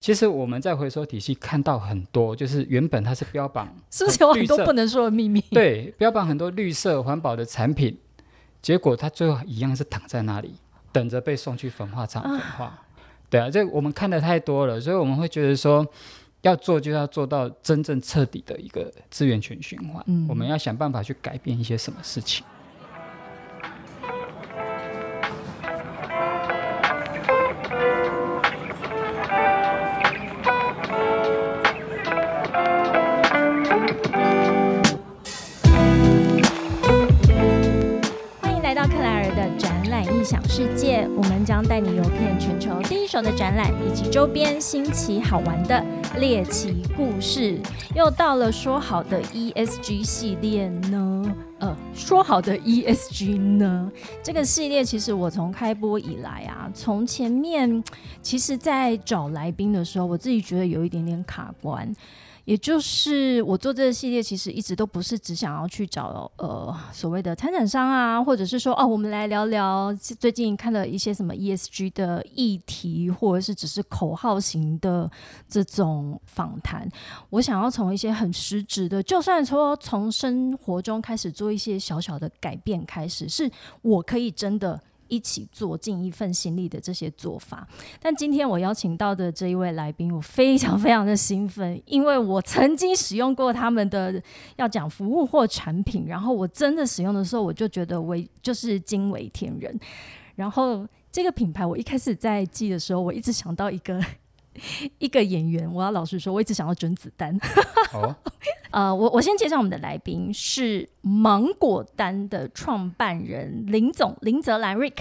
其实我们在回收体系看到很多，就是原本它是标榜是不是有很多不能说的秘密？对标榜很多绿色环保的产品，结果它最后一样是躺在那里，等着被送去焚化厂焚化。对啊，这我们看的太多了，所以我们会觉得说，要做就要做到真正彻底的一个资源全循环。嗯我们要想办法去改变一些什么事情。将带你游遍全球第一手的展览以及周边新奇好玩的猎奇故事。又到了说好的 ESG 系列呢？呃，说好的 ESG 呢？这个系列其实我从开播以来啊，从前面其实在找来宾的时候，我自己觉得有一点点卡关。也就是我做这个系列，其实一直都不是只想要去找呃所谓的参展商啊，或者是说哦，我们来聊聊最近看了一些什么 ESG 的议题，或者是只是口号型的这种访谈。我想要从一些很实质的，就算说从生活中开始做一些小小的改变开始，是我可以真的。一起做尽一份心力的这些做法，但今天我邀请到的这一位来宾，我非常非常的兴奋，因为我曾经使用过他们的要讲服务或产品，然后我真的使用的时候，我就觉得为就是惊为天人。然后这个品牌，我一开始在记的时候，我一直想到一个 一个演员，我要老实说，我一直想要甄子丹。哦，呃，我我先介绍我们的来宾是芒果丹的创办人林总林泽兰 Rick。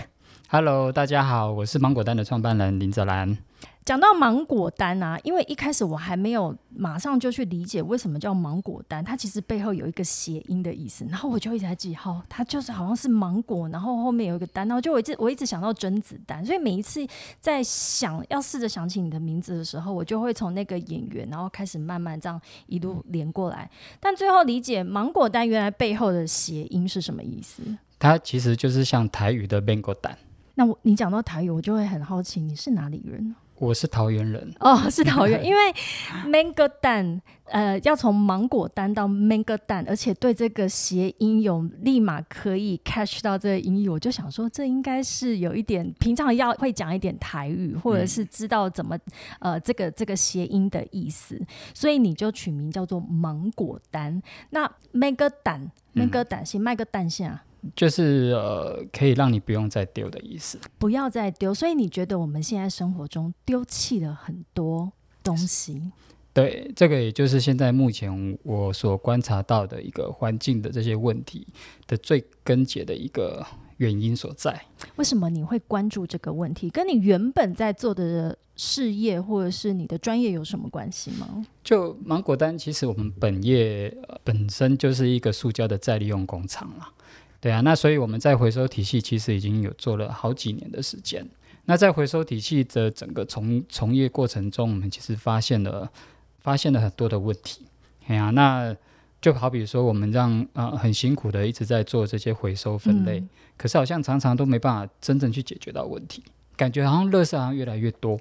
Hello，大家好，我是芒果丹的创办人林泽兰。讲到芒果丹啊，因为一开始我还没有马上就去理解为什么叫芒果丹，它其实背后有一个谐音的意思，然后我就一直在记号，它就是好像是芒果，然后后面有一个丹，然后就我一直我一直想到甄子丹，所以每一次在想要试着想起你的名字的时候，我就会从那个演员，然后开始慢慢这样一路连过来，但最后理解芒果丹原来背后的谐音是什么意思。它其实就是像台语的 mango 蛋。那我你讲到台语，我就会很好奇你是哪里人？我是桃园人，哦，是桃园，因为 mango 蛋，呃，要从芒果丹到 mango 蛋，而且对这个谐音有立马可以 catch 到这个音译，我就想说，这应该是有一点平常要会讲一点台语，或者是知道怎么呃这个这个谐音的意思，所以你就取名叫做芒果丹。那 mango 蛋，mango 蛋是卖个蛋下。就是呃，可以让你不用再丢的意思。不要再丢，所以你觉得我们现在生活中丢弃了很多东西，对，这个也就是现在目前我所观察到的一个环境的这些问题的最根结的一个原因所在。为什么你会关注这个问题？跟你原本在做的事业或者是你的专业有什么关系吗？就芒果丹，其实我们本业、呃本身就是一个塑胶的再利用工厂啦。对啊，那所以我们在回收体系其实已经有做了好几年的时间。那在回收体系的整个从从业过程中，我们其实发现了发现了很多的问题。哎呀、那就好比说，我们让啊、呃很辛苦的一直在做这些回收分类，嗯可是好像常常都没办法真正去解决到问题，感觉好像垃圾好像越来越多。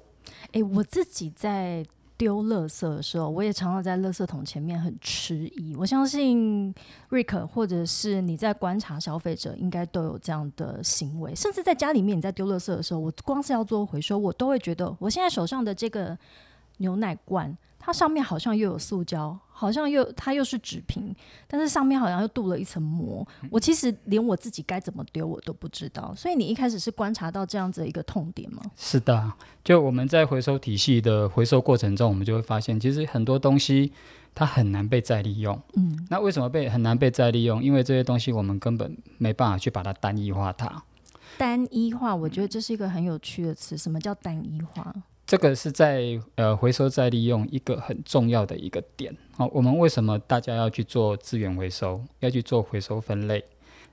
诶，我自己在丢垃圾的时候，我也常常在垃圾桶前面很迟疑。我相信 Rick 或者是你在观察消费者，应该都有这样的行为。甚至在家里面你在丢垃圾的时候，我光是要做回收，我都会觉得我现在手上的这个牛奶罐，它上面好像又有塑胶，好像又它又是纸瓶，但是上面好像又镀了一层膜。我其实连我自己该怎么丢我都不知道。所以你一开始是观察到这样子的一个痛点吗？是的，就我们在回收体系的回收过程中，我们就会发现，其实很多东西它很难被再利用。嗯，那为什么被很难被再利用？因为这些东西我们根本没办法去把它单一化它。单一化，我觉得这是一个很有趣的词。什么叫单一化？这个是在呃回收再利用一个很重要的一个点。好、我们为什么大家要去做资源回收，要去做回收分类？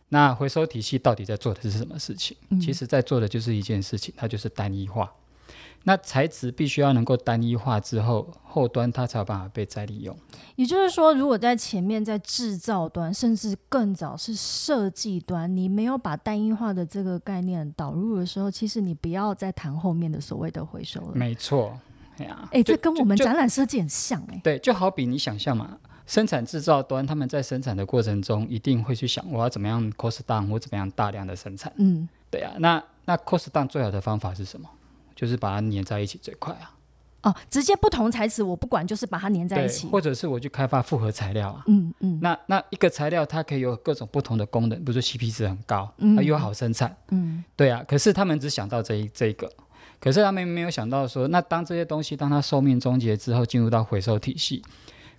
那回收体系到底在做的是什么事情？嗯其实在做的就是一件事情，它就是单一化。那材质必须要能够单一化之后，后端它才有办法被再利用。也就是说，如果在前面在制造端，甚至更早是设计端，你没有把单一化的这个概念导入的时候，其实你不要再谈后面的所谓的回收了。没错，哎呀，哎，就这跟我们展览设计很像哎。对，就好比你想象嘛，生产制造端他们在生产的过程中一定会去想我要怎么样 cost down 我怎么样大量的生产。嗯，对啊，那那 cost down 最好的方法是什么？就是把它粘在一起最快啊。哦，直接不同材质我不管，就是把它粘在一，起。或者是我去开发复合材料啊。嗯嗯那那一个材料它可以有各种不同的功能，比如说 CP 值很高，又好生产，嗯对啊。可是他们只想到这一这一个，可是他们没有想到说，那当这些东西当它寿命终结之后，进入到回收体系，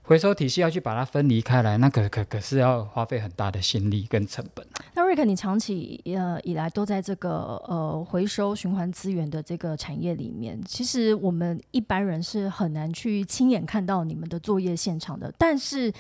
回收体系要去把它分离开来，那可可可是要花费很大的心力跟成本。那瑞克，你长期呃以来都在这个呃回收循环资源的这个产业里面，其实我们一般人是很难去亲眼看到你们的作业现场的，但是。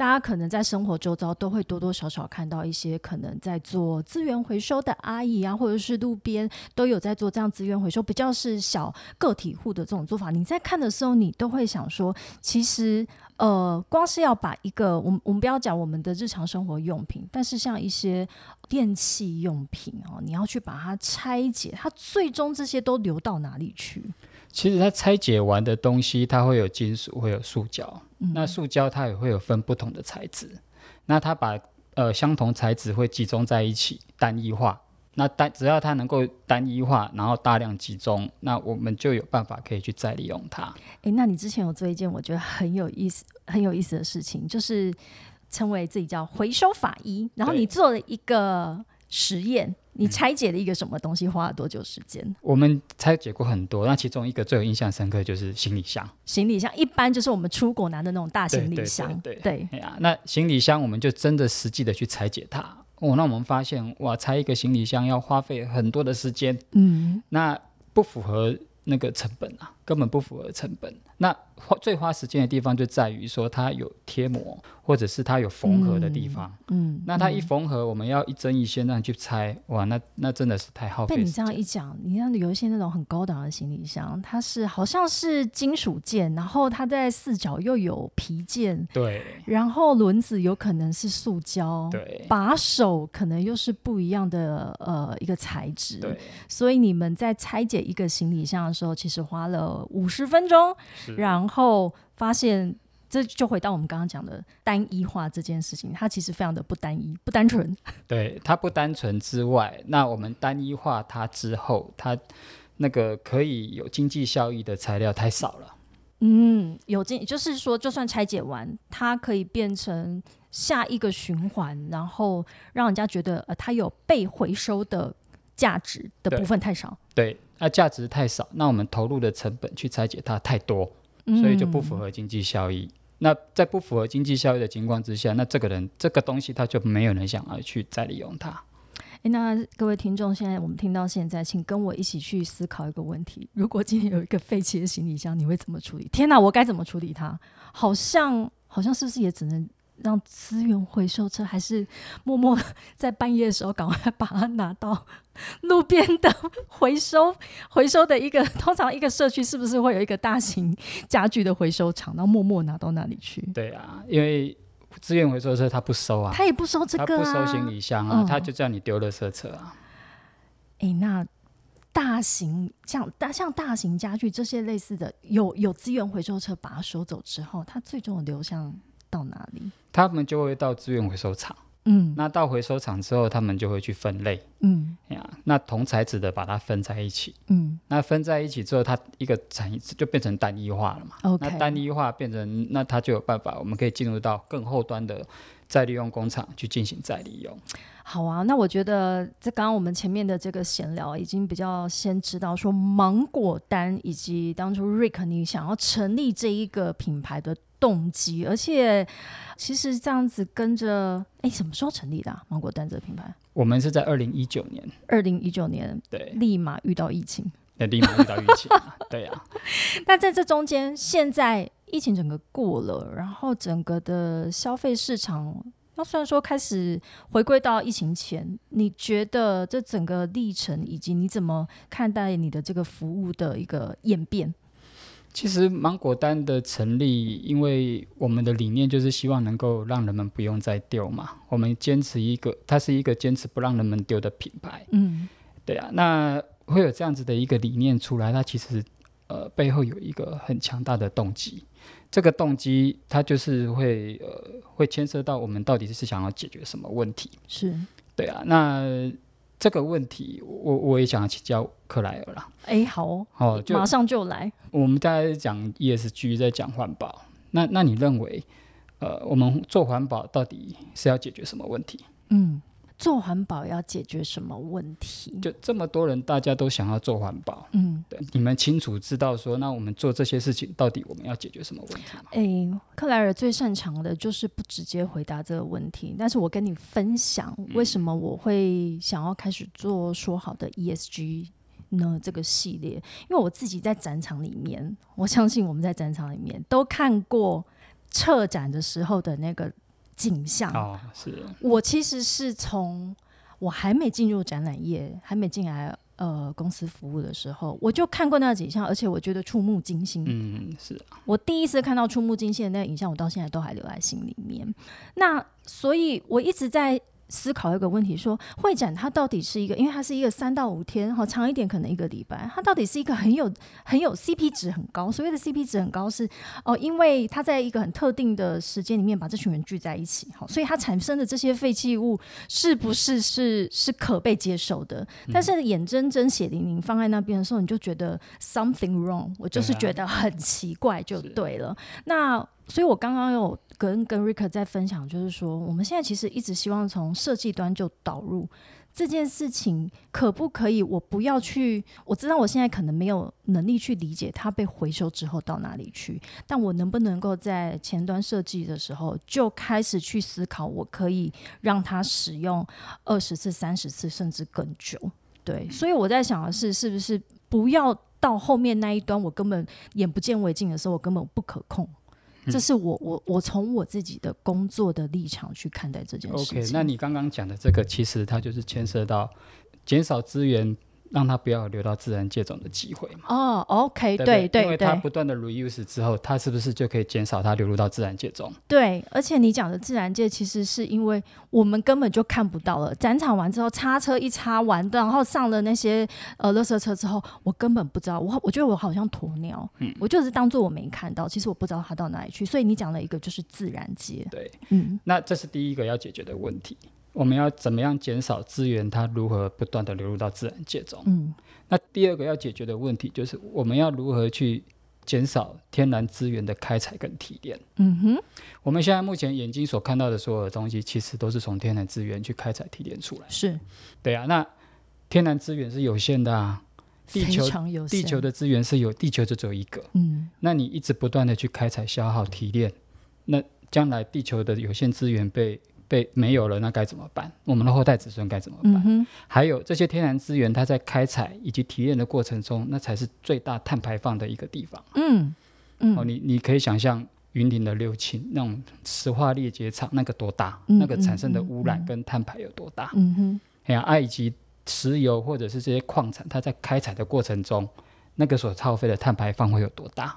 大家可能在生活周遭都会多多少少看到一些可能在做资源回收的阿姨啊，或者是路边都有在做这样资源回收，比较是小个体户的这种做法。你在看的时候，你都会想说，其实呃，光是要把一个我们我们不要讲我们的日常生活用品，但是像一些电器用品哦，你要去把它拆解，它最终这些都流到哪里去？其实它拆解完的东西，它会有金属，会有塑胶。那塑胶它也会有分不同的材质。那它把呃相同材质会集中在一起，单一化。那单只要它能够单一化，然后大量集中，那我们就有办法可以去再利用它。诶，那你之前有做一件我觉得很有意思、很有意思的事情，就是称为自己叫回收法医，然后你做了一个实验，你拆解了一个什么东西，花了多久时间？我们拆解过很多，那其中一个最有印象深刻就是行李箱。行李箱一般就是我们出国拿的那种大行李对箱，对对对。哎呀，那行李箱我们就真的实际的去拆解它。哦，那我们发现哇，拆一个行李箱要花费很多的时间，嗯。那不符合那个成本啊，根本不符合成本。那花最花时间的地方就在于说它有贴膜，或者是它有缝合的地方。嗯，那它一缝合，我们要一针一线这样去拆，哇，那那真的是太耗费被你这样。一讲，你像有一些那种很高档的行李箱，它是好像是金属件，然后它在四角又有皮件，对然后轮子有可能是塑胶，对把手可能又是不一样的呃一个材质，对，所以你们在拆解一个行李箱的时候，其实花了五十分钟，然后发现。这就回到我们刚刚讲的单一化这件事情，它其实非常的不单一、不单纯。对，它不单纯之外，那我们单一化它之后，它那个可以有经济效益的材料太少了。嗯，有经，就是说，就算拆解完，它可以变成下一个循环，然后让人家觉得呃，它有被回收的价值的部分太少，对，那价值太少，那我们投入的成本去拆解它太多，所以就不符嗯。合经济效益。那在不符合经济效益的情况之下，那这个人这个东西他就没有人想要去再利用它。诶那各位听众，现在我们听到现在，请跟我一起去思考一个问题：如果今天有一个废弃的行李箱，你会怎么处理？天哪，我该怎么处理它？好像好像是不是也只能让资源回收车，还是默默在半夜的时候赶快把它拿到路边的回收回收的一个，通常一个社区是不是会有一个大型家具的回收厂，然后默默拿到那里去？对啊，因为资源回收车他不收啊，他也不收这他个、啊，不收行李箱啊，嗯他就叫你丢垃圾车啊。诶，那大型像大像大型家具这些类似的，有有资源回收车把它收走之后，它最终的流向到哪里？他们就会到资源回收厂，嗯那到回收厂之后，他们就会去分类嗯哎呀，那同材质的把它分在一起，嗯那分在一起之后，它一个产业就变成单一化了嘛。，OK，那单一化变成，那它就有办法，我们可以进入到更后端的再利用工厂去进行再利用。好啊。那我觉得这刚刚我们前面的这个闲聊，已经比较先知道说芒果丹以及当初 Rick 你想要成立这一个品牌的动机，而且其实这样子跟着，哎，什么时候成立的、啊、芒果单这个品牌？我们是在二零一九年，二零一九年对，立马遇到疫情。那立马遇到疫情啊，对啊，但在这中间，现在疫情整个过了，然后整个的消费市场，那虽然说开始回归到疫情前，你觉得这整个历程，以及你怎么看待你的这个服务的一个演变？其实芒果单的成立，因为我们的理念就是希望能够让人们不用再丢嘛。我们坚持一个，它是一个坚持不让人们丢的品牌。嗯对啊，那会有这样子的一个理念出来，它其实呃背后有一个很强大的动机，这个动机它就是会呃会牵涉到我们到底是想要解决什么问题。是，对啊，那这个问题我我也想要请教克莱尔啦。哎，好哦，哦，就马上就来。我们在讲 ESG，在讲环保，那那你认为，呃，我们做环保到底是要解决什么问题？嗯，做环保要解决什么问题？就这么多人，大家都想要做环保，嗯，对，你们清楚知道说，那我们做这些事情，到底我们要解决什么问题吗？哎，克莱尔最擅长的就是不直接回答这个问题，但是我跟你分享为什么我会想要开始做说好的 ESG 呢？这个系列，因为我自己在展场里面，我相信我们在展场里面都看过策展的时候的那个景象。哦，是，我其实是从我还没进入展览业，还没进来呃公司服务的时候，我就看过那景象，而且我觉得触目惊心。嗯，是啊，我第一次看到触目惊心的那个影像，我到现在都还留在心里面。那所以，我一直在思考一个问题：说会展它到底是一个，因为它是一个三到五天，哈，长一点可能一个礼拜，它到底是一个很有 很有 CP 值很高。所谓的 CP 值很高是哦，因为它在一个很特定的时间里面把这群人聚在一起，好，所以它产生的这些废弃物是不是是是可被接受的？但是眼睁睁血淋淋放在那边的时候，你就觉得 something wrong，我就是觉得很奇怪就对了。那所以，我刚刚有跟跟 Rick 在分享，就是说，我们现在其实一直希望从设计端就导入这件事情，可不可以？我不要去，我知道我现在可能没有能力去理解它被回收之后到哪里去，但我能不能够在前端设计的时候就开始去思考，我可以让它使用二十次、三十次，甚至更久？对，所以我在想的是，是不是不要到后面那一端，我根本眼不见为净的时候，我根本不可控。这是我我我从我自己的工作的立场去看待这件事情。OK，那你刚刚讲的这个，其实它就是牵涉到减少资源，让它不要流到自然界中的机会嘛。哦，OK，对不对对因为它不断的 reuse 之后，它是不是就可以减少它流入到自然界中？对，而且你讲的自然界，其实是因为我们根本就看不到了。展场完之后，叉车一擦完，然后上了那些呃垃圾车之后，我根本不知道。我我觉得我好像鸵鸟，嗯我就是当做我没看到，其实我不知道它到哪里去。所以你讲了一个就是自然界，对，嗯那这是第一个要解决的问题。我们要怎么样减少资源它如何不断的流入到自然界中？嗯那第二个要解决的问题就是我们要如何去减少天然资源的开采跟提炼。嗯哼，我们现在目前眼睛所看到的所有的东西，其实都是从天然资源去开采提炼出来。是对啊，那天然资源是有限的啊，地球有地球的资源是有，地球就只有一个。嗯那你一直不断的去开采、消耗、提炼，那将来地球的有限资源被被没有了，那该怎么办？我们的后代子孙该怎么办？嗯，还有这些天然资源，它在开采以及提炼的过程中，那才是最大碳排放的一个地方。嗯嗯哦，你你可以想象云林的六轻那种石化裂解厂那个多大，嗯那个产生的污染嗯跟碳排有多大？嗯哼，哎呀，啊以及石油或者是这些矿产，它在开采的过程中，那个所耗费的碳排放会有多大？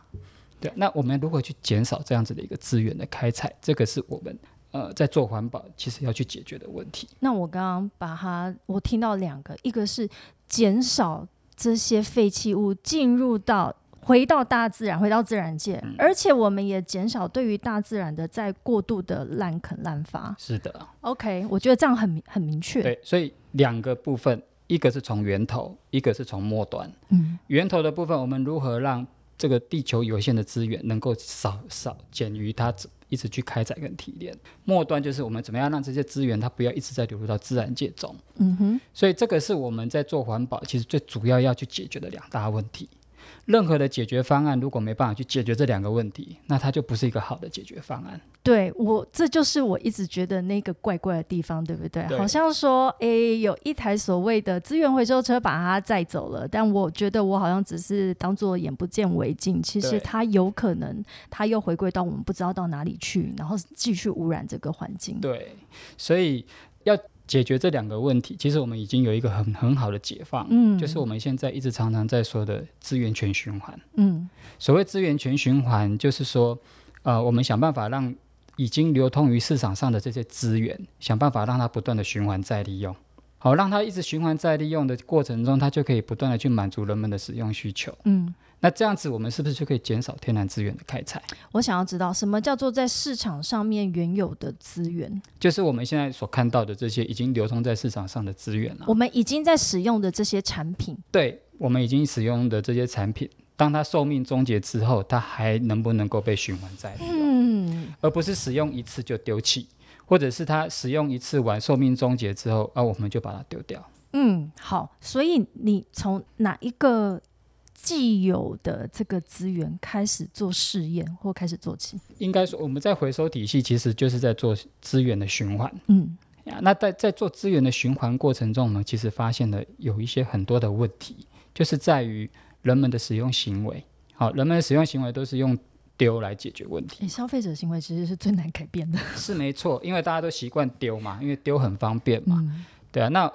对，那我们如何去减少这样子的一个资源的开采？这个是我们呃在做环保其实要去解决的问题。那我刚刚把它，我听到两个，一个是减少这些废弃物进入到回到大自然，回到自然界，嗯而且我们也减少对于大自然的在过度的滥垦滥伐。是的，OK，我觉得这样很明很明确。对，所以两个部分，一个是从源头，一个是从末端。嗯源头的部分，我们如何让这个地球有限的资源能够少少减于它一直去开采跟提炼？末端就是我们怎么样让这些资源它不要一直在流入到自然界中。嗯哼，所以这个是我们在做环保其实最主要要去解决的两大问题。任何的解决方案如果没办法去解决这两个问题，那它就不是一个好的解决方案。对我这就是我一直觉得那个怪怪的地方，对不对？对好像说，诶，有一台所谓的资源回收车把它载走了，但我觉得我好像只是当做眼不见为净，其实它有可能它又回归到我们不知道到哪里去，然后继续污染这个环境。对，所以要解决这两个问题，其实我们已经有一个很很好的解放，嗯就是我们现在一直常常在说的资源全循环。嗯所谓资源全循环，就是说，呃，我们想办法让已经流通于市场上的这些资源，想办法让它不断的循环再利用。好，让它一直循环再利用的过程中，它就可以不断的去满足人们的使用需求。嗯，那这样子，我们是不是就可以减少天然资源的开采？我想要知道什么叫做在市场上面原有的资源，就是我们现在所看到的这些已经流通在市场上的资源了、我们已经在使用的这些产品。对，我们已经使用的这些产品，当它寿命终结之后，它还能不能够被循环再利用？嗯，而不是使用一次就丢弃，或者是它使用一次完寿命终结之后，啊，我们就把它丢掉。嗯，好，所以你从哪一个既有的这个资源开始做试验，或开始做起？应该说，我们在回收体系其实就是在做资源的循环嗯呀。那在在做资源的循环过程中，我们其实发现了有一些很多的问题，就是在于人们的使用行为。好，人们的使用行为都是用丢来解决问题，诶消费者行为其实是最难改变的。是没错，因为大家都习惯丢嘛，因为丢很方便嘛。嗯对啊，那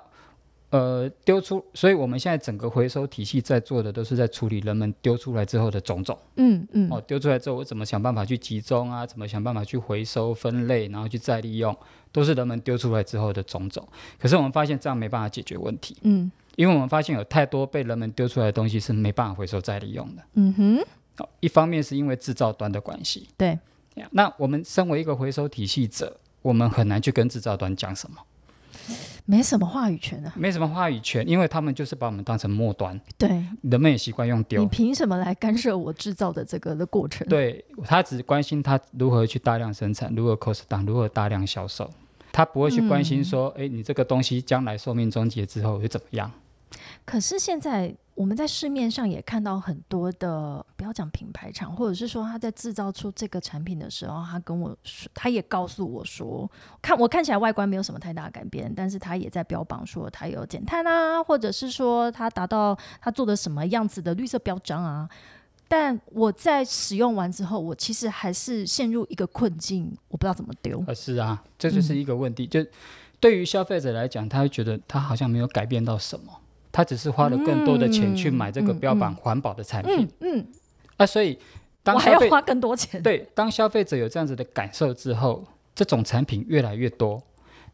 呃丢出，所以我们现在整个回收体系在做的都是在处理人们丢出来之后的种种。嗯嗯哦，丢出来之后我怎么想办法去集中啊？怎么想办法去回收分类，然后去再利用，都是人们丢出来之后的种种。可是我们发现这样没办法解决问题，嗯因为我们发现有太多被人们丢出来的东西是没办法回收再利用的。嗯哼，哦，一方面是因为制造端的关系，对，那我们身为一个回收体系者，我们很难去跟制造端讲什么。没什么话语权啊。没什么话语权，因为他们就是把我们当成末端，对人们也习惯用丢你。凭什么来干涉我制造的这个的过程？对他只关心他如何去大量生产，如何 cost down，如何大量销售，他不会去关心说，哎、你这个东西将来寿命终结之后会怎么样？可是现在我们在市面上也看到很多的，不要讲品牌厂，或者是说他在制造出这个产品的时候，他跟我说，他也告诉我说，看我看起来外观没有什么太大改变，但是他也在标榜说他有减碳啊，或者是说他达到他做的什么样子的绿色标章啊。但我在使用完之后，我其实还是陷入一个困境，我不知道怎么丢。呃，是啊，这就是一个问题。就对于消费者来讲，他会觉得他好像没有改变到什么，他只是花了更多的钱去买这个标榜环保的产品、嗯嗯，啊，所以当我还消费要花更多钱。对，当消费者有这样子的感受之后，这种产品越来越多，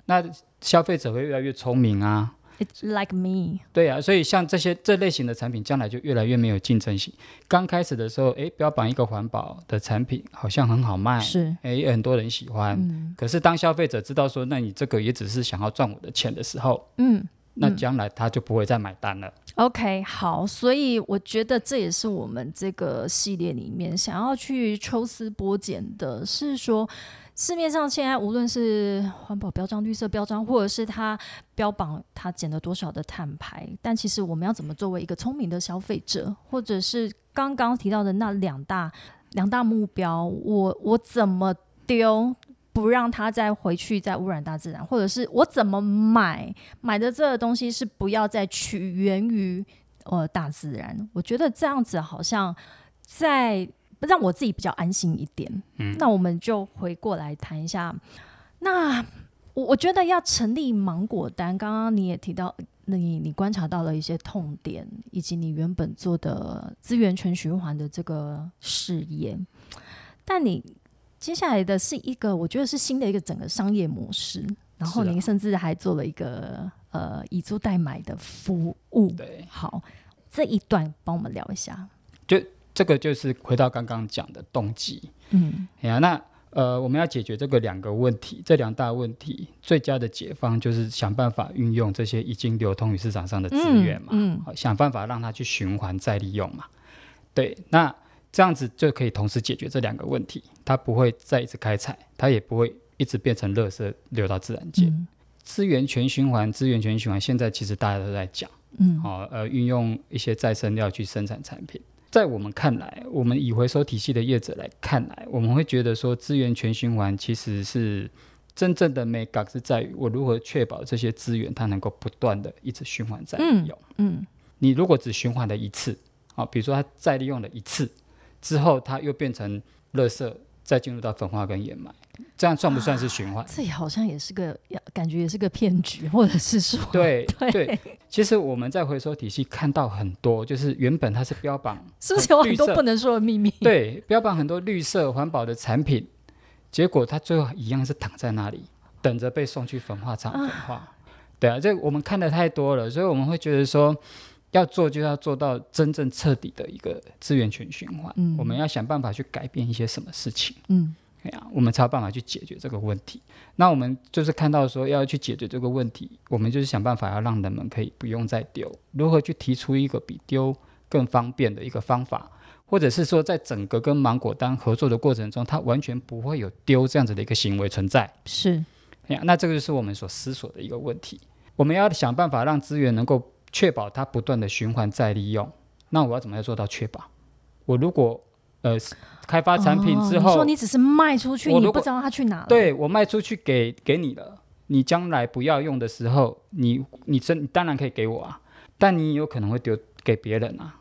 那消费者会越来越聪明啊。It's like me，对啊，所以像这些这类型的产品，将来就越来越没有竞争性。刚开始的时候，诶，标榜一个环保的产品好像很好卖，是，诶，也很多人喜欢。嗯可是当消费者知道说，那你这个也只是想要赚我的钱的时候，嗯。那将来他就不会再买单了。OK，好，所以我觉得这也是我们这个系列里面想要去抽丝剥茧的，是说市面上现在无论是环保标章、绿色标章，或者是它标榜它减了多少的碳排，但其实我们要怎么作为一个聪明的消费者，或者是刚刚提到的那两大两大目标，我我怎么丢？不让它再回去再污染大自然，或者是我怎么买买的这个东西是不要再取源于呃大自然。我觉得这样子好像在让我自己比较安心一点。嗯那我们就回过来谈一下，那我我觉得要成立芒果单，刚刚你也提到。那你你观察到了一些痛点，以及你原本做的资源全循环的这个事业，但你接下来的是一个，我觉得是新的一个整个商业模式。然后您甚至还做了一个呃以租代买的服务。对，好，这一段帮我们聊一下。就这个就是回到刚刚讲的动机。嗯哎呀，那呃，我们要解决这个两个问题，这两大问题，最佳的解方就是想办法运用这些已经流通于市场上的资源嘛，嗯好想办法让它去循环再利用嘛。对，那这样子就可以同时解决这两个问题，它不会再一直开采，它也不会一直变成垃圾流到自然界。嗯资源全循环，资源全循环，现在其实大家都在讲，嗯哦，呃，运用一些再生料去生产产品。在我们看来，我们以回收体系的业者来看来，我们会觉得说，资源全循环其实是真正的 make up 是在于我如何确保这些资源它能够不断的一直循环再利用。嗯你如果只循环了一次，啊，比如说它再利用了一次之后，它又变成垃圾，再进入到焚化跟掩埋，这样算不算是循环？这也好像也是个，感觉也是个骗局，或者是说，对对对，其实我们在回收体系看到很多，就是原本它是标榜是不是有很多不能说的秘密？对，标榜很多绿色环保的产品，结果它最后一样是躺在那里，等着被送去焚化厂焚化。啊对啊，这我们看的太多了，所以我们会觉得说，要做就要做到真正彻底的一个资源全循环。嗯我们要想办法去改变一些什么事情，嗯对啊，我们才有办法去解决这个问题。那我们就是看到说要去解决这个问题，我们就是想办法要让人们可以不用再丢，如何去提出一个比丢更方便的一个方法。或者是说，在整个跟芒果单合作的过程中，它完全不会有丢这样子的一个行为存在。是哎呀，那这个就是我们所思索的一个问题。我们要想办法让资源能够确保它不断的循环再利用。那我要怎么样做到确保？我如果呃开发产品之后，哦你说你只是卖出去，你不知道它去哪了。对我卖出去给给你了，你将来不要用的时候，你你真你当然可以给我啊，但你有可能会丢给别人啊。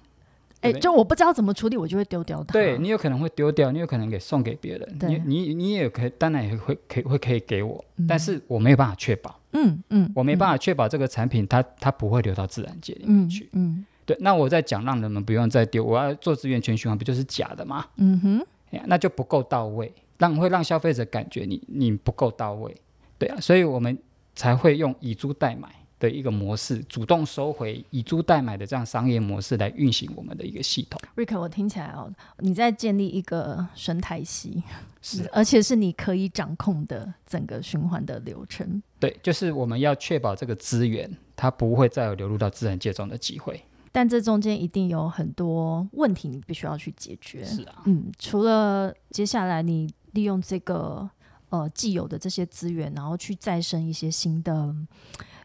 哎、就我不知道怎么处理，我就会丢掉它。对你有可能会丢掉，你有可能给送给别人，你你你也可以，当然也会可以会可以给我，嗯但是我没有办法确保，嗯嗯，我没。办法确保这个产品它它不会流到自然界里嗯面去。嗯对，那我在讲让人们不用再丢，我要做资源全循环，不就是假的吗？嗯哼，那就不够到位，让会让消费者感觉你你不够到位，对啊，所以我们才会用以租代买的一个模式，主动收回以租代买的这样商业模式来运行我们的一个系统。瑞克，我听起来哦，你在建立一个生态系，是，而且是你可以掌控的整个循环的流程。对，就是我们要确保这个资源它不会再有流入到自然界中的机会。但这中间一定有很多问题，你必须要去解决。是啊，嗯，除了接下来你利用这个呃既有的这些资源，然后去再生一些新的，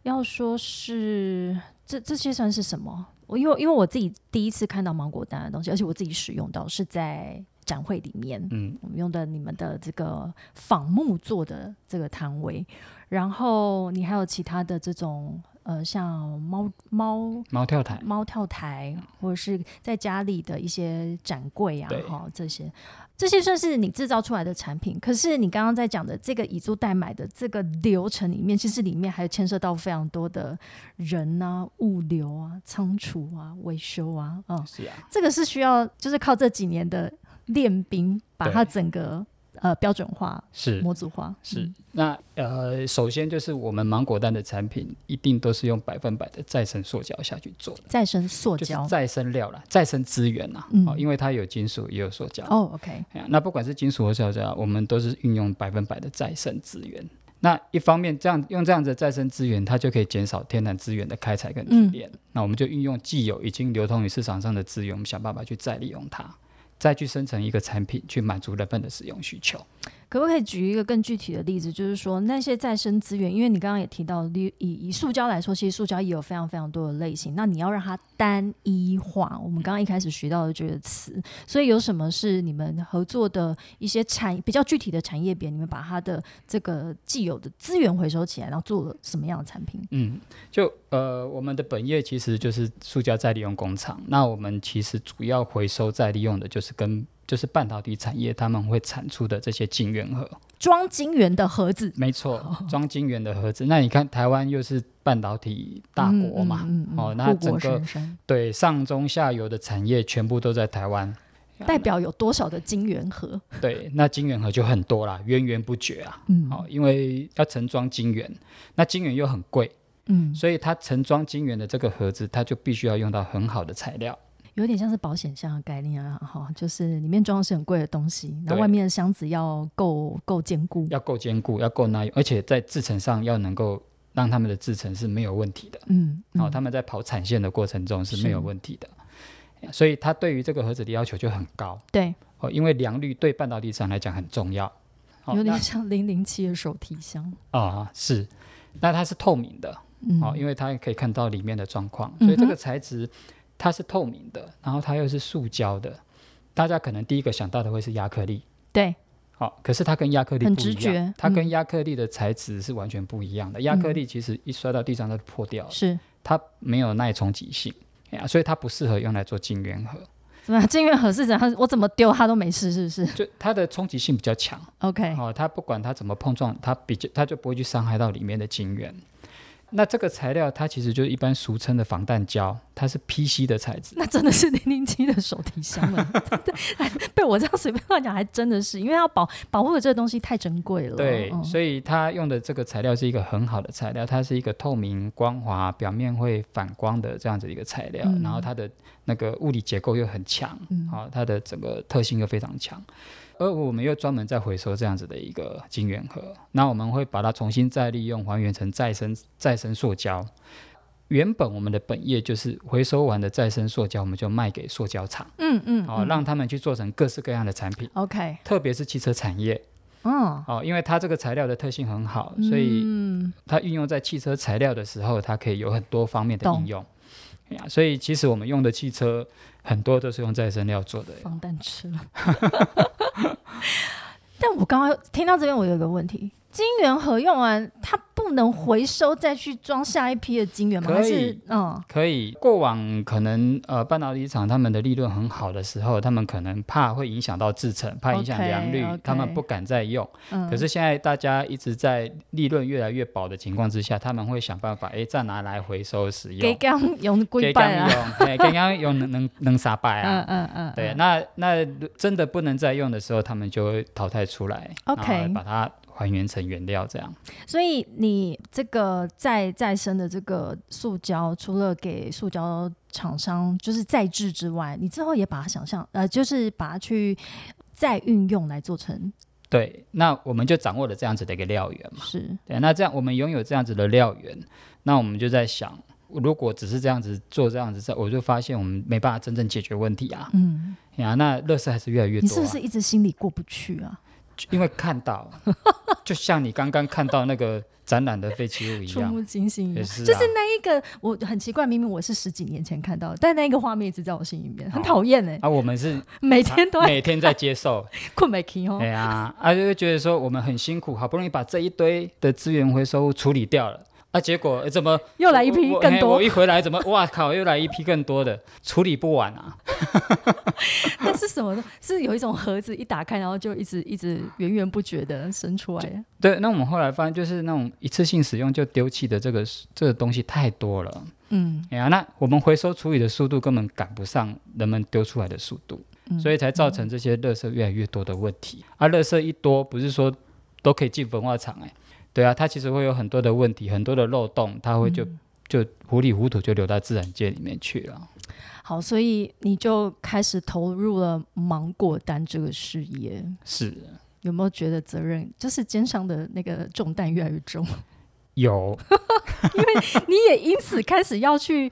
要说是这这些算是什么？我因为因为我自己第一次看到芒果单的东西，而且我自己使用到是在展会里面，嗯，我们用的你们的这个仿木做的这个摊位，然后你还有其他的这种呃像猫猫猫跳台，猫跳台，或者是在家里的一些展柜啊，对哈，这些这些算是你制造出来的产品。可是你刚刚在讲的这个以租代买的这个流程里面，其实里面还牵涉到非常多的人啊、物流啊、仓储啊、维修啊，嗯，是啊，这个是需要就是靠这几年的练兵，把它整个呃标准化、是模组化。是嗯。那呃，首先就是我们芒果蛋的产品一定都是用百分百的再生塑胶下去做的，再生塑胶。就是再生料啦，再生资源啦，嗯哦，因为它有金属也有塑胶。哦，OK，那不管是金属或塑胶，我们都是运用百分百的再生资源。那一方面，这样用这样子的再生资源，它就可以减少天然资源的开采跟提炼。那我们就运用既有已经流通于市场上的资源，我们想办法去再利用它，再去生成一个产品，去满足人们的使用需求。可不可以举一个更具体的例子？就是说那些再生资源，因为你刚刚也提到，以以以塑胶来说，其实塑胶也有非常非常多的类型。那你要让它单一化，我们刚刚一开始学到的这个词，所以有什么是你们合作的一些产比较具体的产业别？你们把它的这个既有的资源回收起来，然后做了什么样的产品？嗯，就呃，我们的本业其实就是塑胶再利用工厂。那我们其实主要回收再利用的就是跟就是半导体产业他们会产出的这些晶圆盒。装晶圆的盒子，没错，装晶圆的盒子。那你看台湾又是半导体大国嘛，嗯嗯嗯哦，那整个对上中下游的产业全部都在台湾。代表有多少的晶圆盒？对，那晶圆盒就很多啦，源源不绝啊。嗯哦，因为要盛装晶圆，那晶圆又很贵，嗯，所以它盛装晶圆的这个盒子，它就必须要用到很好的材料。有点像是保险箱的概念啊，哈，就是里面装的是很贵的东西，然后外面的箱子要够够坚固。要够坚固，要够耐用，而且在制成上要能够让他们的制程是没有问题的。嗯，然，嗯他们在跑产线的过程中是是没有问题的，所以它对于这个盒子的要求就很高对，哦，因为良率对半导体厂来讲很重要。哦有点像零零七的手提箱。啊、是，那它是透明的嗯，哦，因为它可以看到里面的状况，所以这个材质它是透明的，然后它又是塑胶的，大家可能第一个想到的会是亚克力。对，好、可是它跟亚克力很不一直觉样，它嗯跟亚克力的材质是完全不一样的。亚克力其实一摔到地上它就破掉了，是它没有耐冲击性，哎呀，所以它不适合用来做晶圆盒，怎么样？晶圆盒是怎样？我怎么丢它都没事，是不是就它的冲击性比较强。？OK，哦，它不管它怎么碰撞，它比较它就不会去伤害到里面的晶圆。那这个材料它其实就是一般俗称的防弹胶，它是 PC 的材质。那真的是零零七的手提箱了，被我这样随便乱讲，还真的是，因为要保保护的这个东西太珍贵了。对，嗯所以它用的这个材料是一个很好的材料，它是一个透明、光滑、表面会反光的这样子一个材料，嗯然后它的那个物理结构又很强，嗯好、它的整个特性又非常强。而我们又专门在回收这样子的一个晶圆盒，那我们会把它重新再利用，还原成再生再生塑胶。原本我们的本业就是回收完的再生塑胶，我们就卖给塑胶厂，嗯嗯，哦，嗯让他们去做成各式各样的产品，OK，特别是汽车产业，哦，哦，因为它这个材料的特性很好，所以嗯它运用在汽车材料的时候，它可以有很多方面的应用。哎呀，所以其实我们用的汽车很多都是用再生料做的。防弹吃了。但我刚刚听到这边，我有一个问题：晶圆盒用完，它不能回收再去装下一批的金元吗？可以嗯可以，过往可能呃半导体厂他们的利润很好的时候，他们可能怕会影响到制程，怕影响良率他们不敢再用。嗯，可是现在大家一直在利润越来越薄的情况之下，他们会想办法，哎，再拿来回收使用给用。刚用龟给拜啊，刚用，哎，给刚用能能能啥拜啊？嗯嗯嗯，对，嗯那那真的不能再用的时候，他们就会淘汰出来然后把它还原成原料，这样。所以你这个再再生的这个塑胶，除了给塑胶厂商就是再制之外，你之后也把它想象呃，就是把它去再运用来做成对，那我们就掌握了这样子的一个料源嘛。是对，那这样我们拥有这样子的料源，那我们就在想，如果只是这样子做这样子，我就发现我们没办法真正解决问题啊。嗯，呀，那乐色还是越来越多、啊。你是不是一直心里过不去啊？因为看到，就像你刚刚看到那个展览的废弃物一样，触目惊心一样。也是、啊、就是那一个，我很奇怪，明明我是十几年前看到的，但那个画面一直在我心里面，很哦讨厌哎，啊，我们是每天都在每天在接受，困没停哦对啊，啊，就会觉得说我们很辛苦，好不容易把这一堆的资源回收物处理掉了。啊，结果呃怎么又来一批更多嘿我一回来怎么，哇靠，又来一批更多的，处理不完啊！那是什么呢？是有一种盒子一打开，然后就一直一直源源不绝的生出来。对，那我们后来发现，就是那种一次性使用就丢弃的这个这个东西太多了。嗯，哎呀，那我们回收处理的速度根本赶不上人们丢出来的速度，嗯所以才造成这些垃圾越来越多的问题。啊，垃圾一多，不是说都可以进焚化厂哎、对啊，它其实会有很多的问题，很多的漏洞，它会就、嗯就糊里糊涂就流到自然界里面去了。好，所以你就开始投入了芒果单这个事业。是有没有觉得责任就是肩上的那个重担越来越重？有，因为你也因此开始要去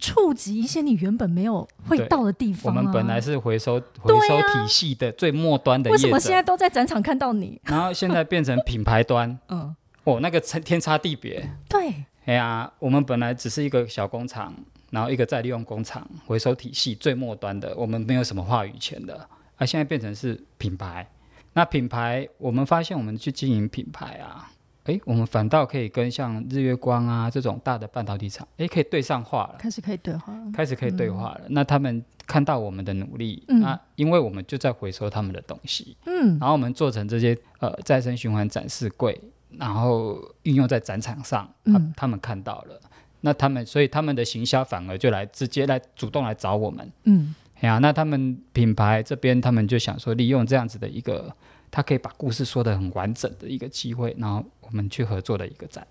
触及一些你原本没有会到的地方、啊。我们本来是回收回收啊体系的最末端的为什么，现在都在展场看到你？然后现在变成品牌端，嗯，哦，那个差天差地别。对，哎呀，我们本来只是一个小工厂，然后一个再利用工厂，回收体系最末端的，我们没有什么话语权的，啊，现在变成是品牌。那品牌，我们发现我们去经营品牌啊，诶，我们反倒可以跟像日月光啊这种大的半导体厂，诶，可以对上话了，开始可以对话了。开始可以对话了。那他们看到我们的努力，嗯。那因为我们就在回收他们的东西，嗯，然后我们做成这些呃再生循环展示柜，然后运用在展场上，啊嗯。他们看到了，那他们所以他们的行销反而就来直接来主动来找我们，嗯，哎呀，那他们品牌这边他们就想说利用这样子的一个，他可以把故事说得很完整的一个机会，然后我们去合作的一个展。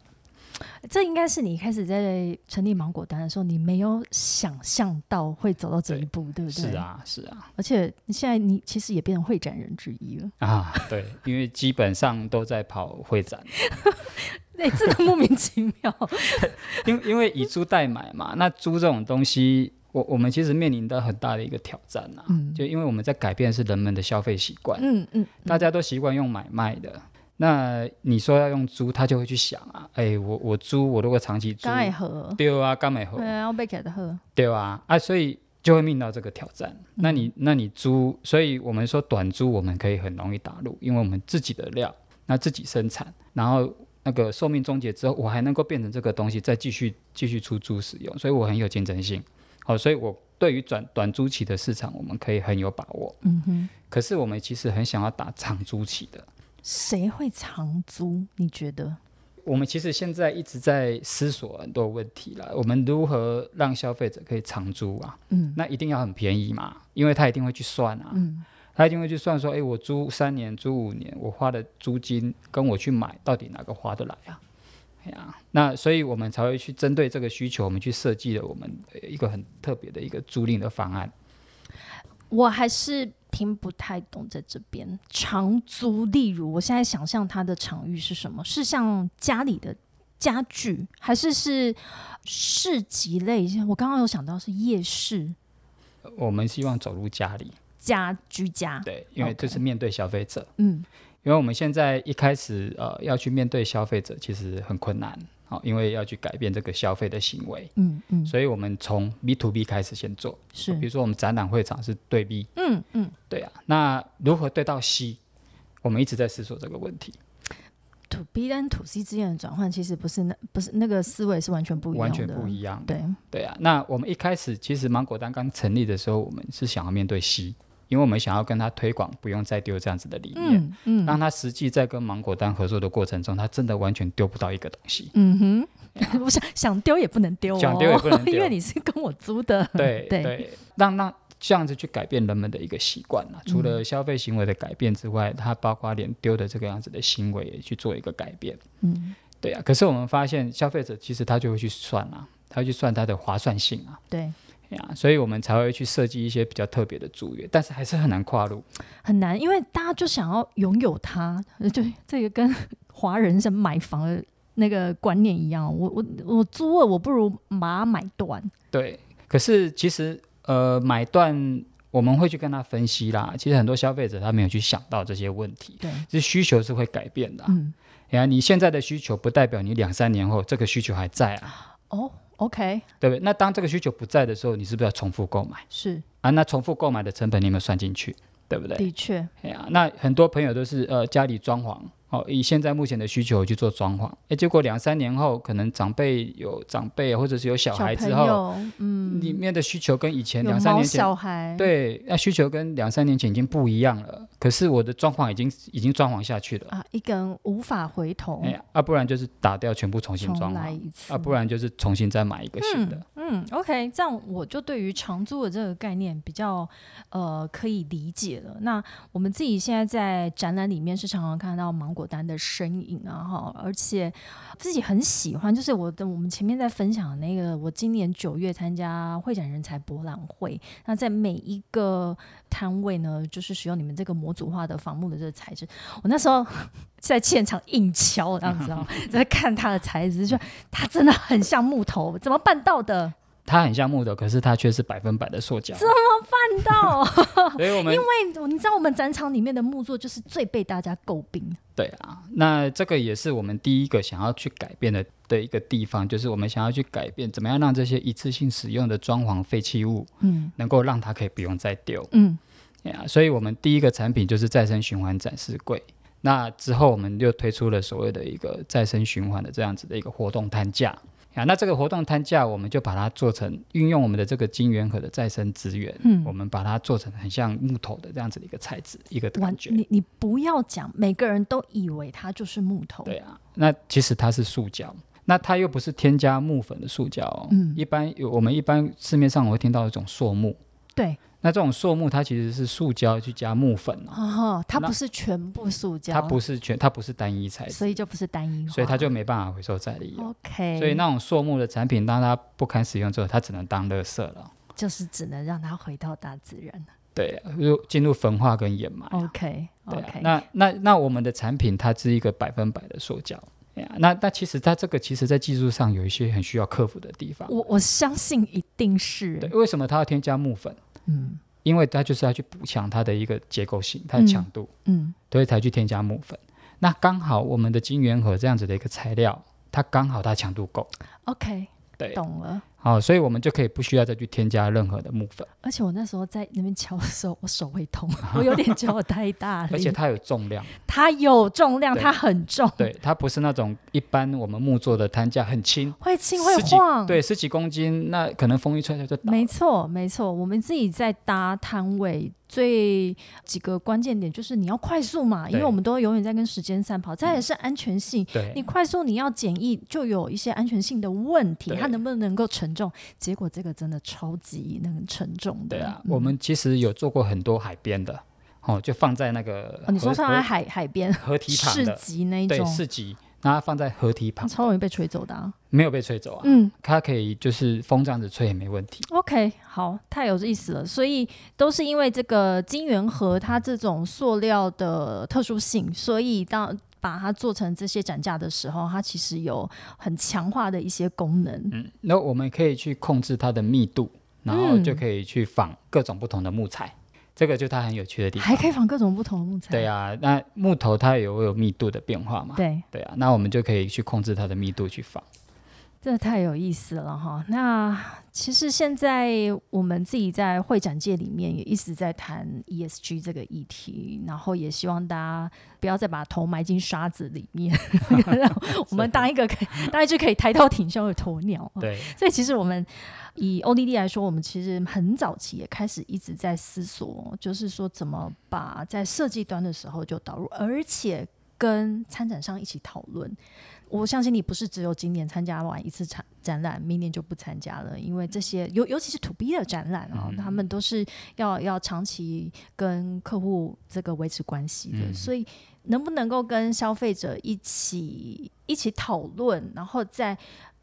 这应该是你一开始在成立芒果单的时候，你没有想象到会走到这一步，对不对？是。啊，是啊，而且现在你其实也变成会展人之一了，啊，对，因为基本上都在跑会展。哎、真的莫名其妙。因因为以租代买嘛，那租这种东西，我我们其实面临到很大的一个挑战啊。嗯就因为我们在改变的是人们的消费习惯，嗯嗯，大家都习惯用买卖的。那你说要用租，他就会去想啊，哎，我我租，我如果长期租，刚爱喝，对啊，刚买好对，啊，要被给的喝，对啊，啊，所以就会面临到这个挑战。那你那你租，所以我们说短租我们可以很容易打入，因为我们自己的料，那自己生产，然后那个寿命终结之后，我还能够变成这个东西，再继续继续出租使用，所以我很有竞争性。好、所以我对于短短租期的市场，我们可以很有把握。嗯哼，可是我们其实很想要打长租期的，谁会长租？你觉得？我们其实现在一直在思索很多问题了，我们如何让消费者可以长租啊？嗯那一定要很便宜嘛，因为他一定会去算啊，嗯他一定会去算说，诶，我租三年、租五年，我花的租金跟我去买到底哪个划得来啊？哎呀，那所以我们才会去针对这个需求，我们去设计了我们呃一个很特别的一个租赁的方案。我还是听不太懂在这边长租，例如我现在想象它的场域是什么？是像家里的家具，还是是市集类？我刚刚有想到是夜市我们希望走入家里，家居家，对，因为这是面对消费者。嗯因为我们现在一开始呃要去面对消费者，其实很困难，好、因为要去改变这个消费的行为，嗯嗯，所以我们从 B to B 开始先做。是比如说我们展览会场是对 B，嗯嗯对啊，那如何对到 C？我们一直在思索这个问题，，to B 跟 to C 之间的转换，其实不是那不是那个思维是完全不一样的，完全不一样的。对，对啊，那我们一开始其实芒果单刚成立的时候，我们是想要面对 C，因为我们想要跟他推广不用再丢这样子的理念，嗯嗯。让他实际在跟芒果单合作的过程中，他真的完全丢不到一个东西。嗯哼，我想想丢也不能丢、哦，想丢也不能丢。因为你是跟我租的，对对。对，让让这样子去改变人们的一个习惯啊。除嗯了消费行为的改变之外，它包括连丢的这个样子的行为也去做一个改变。嗯，对啊，可是我们发现消费者其实他就会去算啊，他会去算它的划算性啊。对，呀，所以我们才会去设计一些比较特别的租约，但是还是很难跨入。很难，因为大家就想要拥有它，呃对，这个跟华人是买房的那个观念一样，我我我租了，我不如把它买断，对，可是其实呃，买断我们会去跟他分析啦。其实很多消费者他没有去想到这些问题，对，这需求是会改变的、啊。嗯，呀，你现在的需求不代表你两三年后这个需求还在啊，哦，OK，对不对？那当这个需求不在的时候，你是不是要重复购买是啊？那重复购买的成本你有没有算进去？对不对？的确，哎呀，那很多朋友都是呃家里装潢哦，以现在目前的需求去做装潢，哎，结果两三年后可能长辈有长辈或者是有小孩之后，嗯，里面的需求跟以前两三年前小孩，，对，那需求跟两三年前已经不一样了。可是我的装潢已经已经装潢下去了，啊，一个人无法回头哎，呀，啊，不然就是打掉全部重新装潢，来一次，啊，不然就是重新再买一个新的。嗯，OK，这样我就对于长租的这个概念比较呃可以理解了。那我们自己现在在展览里面是常常看到芒果丹的身影啊，哈，而且自己很喜欢，就是我的我们前面在分享的那个，我今年九月参加会展人才博览会，那在每一个摊位呢，就是使用你们这个模组化的仿木的这个材质，我那时候。在现场硬敲，这样子哦，在看它的材质，就它真的很像木头，怎么办到的？它很像木头，可是它却是百分百的塑胶。怎么办到，所以我们 因为你知道我们展场里面的木作就是最被大家诟病的。对啊，那这个也是我们第一个想要去改变的的一个地方，就是我们想要去改变怎么样让这些一次性使用的装潢废弃物，嗯能够让它可以不用再丢。嗯对啊，所以我们第一个产品就是再生循环展示柜。那之后我们又推出了所谓的一个再生循环的这样子的一个活动摊架。啊，那这个活动摊架，我们就把它做成运用我们的这个金元和的再生资源，嗯我们把它做成很像木头的这样子的一个材质，一个完感觉。你你不要讲，每个人都以为它就是木头。对啊，那其实它是塑胶，那它又不是添加木粉的塑胶、哦。嗯一般有我们一般市面上我会听到一种塑木，对，那这种塑木它其实是塑胶去加木粉啊，哦，它不是全部塑胶，它不是全它不是单一材质，所以就不是单一，所以它就没办法回收再利用。OK。所以那种塑木的产品，当它不堪使用之后，它只能当垃圾了。就是只能让它回到大自然。对，入进入焚化跟掩埋啊。OK 那那那我们的产品它是一个百分百的塑胶。那那其实它这个其实在技术上有一些很需要克服的地方。我我相信一定是对，为什么它要添加木粉？嗯因为它就是要去补强它的一个结构性，它的强度，嗯所以才去添加木粉。那刚好我们的金元盒这样子的一个材料，它刚好它强度够。OK 对，懂了。好、所以我们就可以不需要再去添加任何的木粉，而且我那时候在那边敲的时候，我手会痛，我有点敲得太大了，而且它有重量，它有重量，它很重，对，它不是那种一般我们木做的摊架很轻，会轻会晃，对，十几公斤，那可能风一吹它就倒。没错，没错，我们自己在搭摊位，最几个关键点就是你要快速嘛，因为我们都永远在跟时间赛跑。再也是安全性，对你快速你要简易，就有一些安全性的问题，它能不能够承重？结果这个真的超级能承重的。对啊，嗯我们其实有做过很多海边的，哦，就放在那个哦你说河上海海海边河河堤旁市的，对，集那一种，市集，那它放在河堤旁，超容易被吹走的、啊。没有被吹走啊，嗯它可以就是风这样子吹也没问题。，OK，好，太有意思了。所以都是因为这个金元盒它这种塑料的特殊性，所以当把它做成这些展架的时候，它其实有很强化的一些功能。嗯，那我们可以去控制它的密度，然后嗯就可以去仿各种不同的木材，这个就它很有趣的地方。还可以仿各种不同的木材。对啊，那木头它也会有密度的变化嘛？对，对啊，那我们就可以去控制它的密度去仿。这太有意思了哈。那其实现在我们自己在会展界里面也一直在谈 ESG 这个议题，然后也希望大家不要再把头埋进沙子里面，我们当一个可以当一只可以抬头挺胸的鸵鸟。对，所以其实我们以 ODD 来说，我们其实很早期也开始一直在思索，就是说怎么把在设计端的时候就导入，而且跟参展商一起讨论。我相信你不是只有今年参加完一次展展览，明年就不参加了，因为这些尤尤其是 To B 的展览啊、嗯他们都是要要长期跟客户这个维持关系的，嗯。所以能不能够跟消费者一起一起讨论，然后在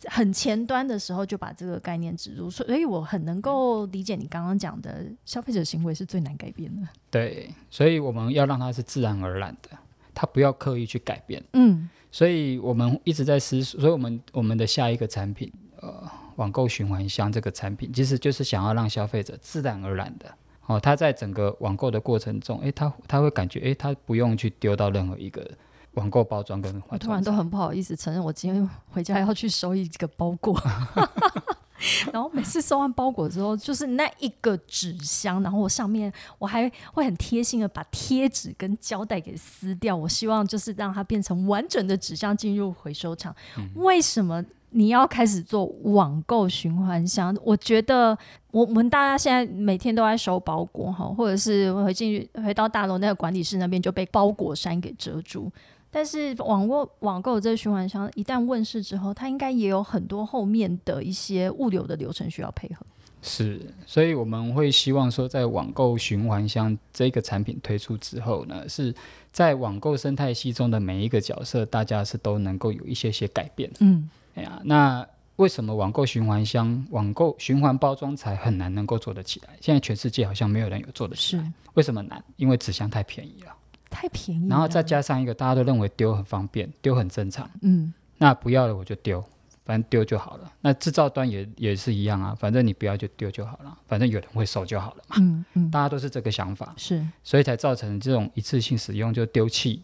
很前端的时候就把这个概念植入，所以我很能够理解你刚刚讲的，消费者行为是最难改变的。对，所以我们要让它是自然而然的，它不要刻意去改变。嗯所以我们一直在思索，所以我们我们的下一个产品，呃，网购循环箱这个产品，其实就是想要让消费者自然而然的，哦，他在整个网购的过程中，诶，他他会感觉，诶，他不用去丢到任何一个网购包装跟。突然都很不好意思承认，我今天回家要去收一个包裹。然后每次收完包裹之后，就是那一个纸箱，然后我上面我还会很贴心的把贴纸跟胶带给撕掉。我希望就是让它变成完整的纸箱进入回收厂。为什么你要开始做网购循环箱？我觉得我我们大家现在每天都在收包裹哈，或者是回进去回到大楼那个管理室那边就被包裹山给遮住。但是网络网购这个循环箱一旦问世之后，它应该也有很多后面的一些物流的流程需要配合。是，所以我们会希望说，在网购循环箱这个产品推出之后呢，是在网购生态系中的每一个角色，大家是都能够有一些些改变。嗯，哎呀，那为什么网购循环箱、网购循环包装才很难能够做得起来？现在全世界好像没有人有做得起来。为什么难？因为纸箱太便宜了，太便宜，然后再加上一个大家都认为丢很方便，丢很正常，嗯。那不要了我就丢，反正丢就好了。那制造端也也是一样啊，反正你不要就丢就好了，反正有人会收就好了嘛。嗯嗯，大家都是这个想法，是。所以才造成这种一次性使用就丢弃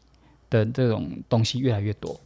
的这种东西越来越多。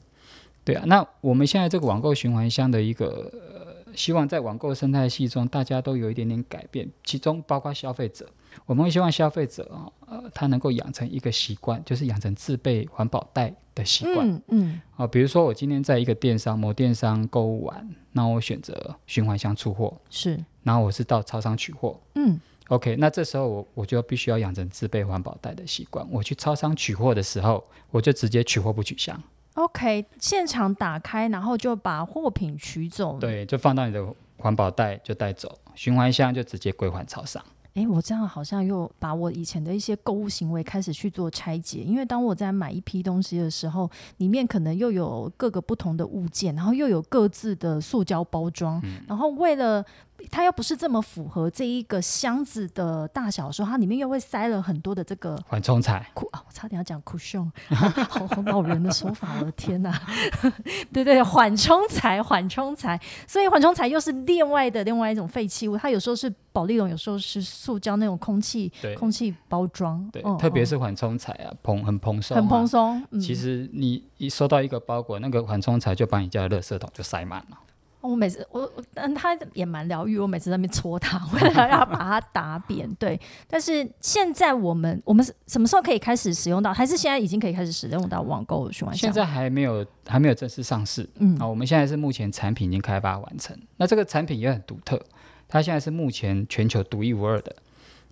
对啊，那我们现在这个网购循环箱的一个、呃，希望在网购生态系中，大家都有一点点改变，其中包括消费者，我们会希望消费者啊，呃，他能够养成一个习惯，就是养成自备环保袋的习惯。嗯嗯啊，比如说我今天在一个电商某电商购物完，那我选择循环箱出货，是然后我是到超商取货。嗯 OK，那这时候我我就必须要养成自备环保袋的习惯。我去超商取货的时候，我就直接取货不取箱，OK，现场打开，然后就把货品取走。，对，就放到你的环保袋就带走，循环箱就直接归还超商。诶，我这样好像又把我以前的一些购物行为开始去做拆解，因为当我在买一批东西的时候，里面可能又有各个不同的物件，然后又有各自的塑胶包装，然后为了它又不是这么符合这一个箱子的大小的时候，它里面又会塞了很多的这个缓冲材，酷啊！我差点要讲酷炫，好好老人的说法，我的天哪！对对，缓冲材，缓冲材，所以缓冲材又是另外的另外一种废弃物，它有时候是保丽龙，有时候是塑胶那种空气空气包装，对，嗯特别嗯是缓冲材啊，蓬很蓬松、很蓬。松。嗯、其实你一收到一个包裹，那个缓冲材就把你家的垃圾桶就塞满了。我每次我我，但他也蛮疗愈，我每次在那边戳他，为了要把它打扁。对，但是现在我们我们什么时候可以开始使用到？还是现在已经可以开始使用到网购循环？现在还没有还没有正式上市。嗯，啊，我们现在是目前产品已经开发完成。那这个产品也很独特，它现在是目前全球独一无二的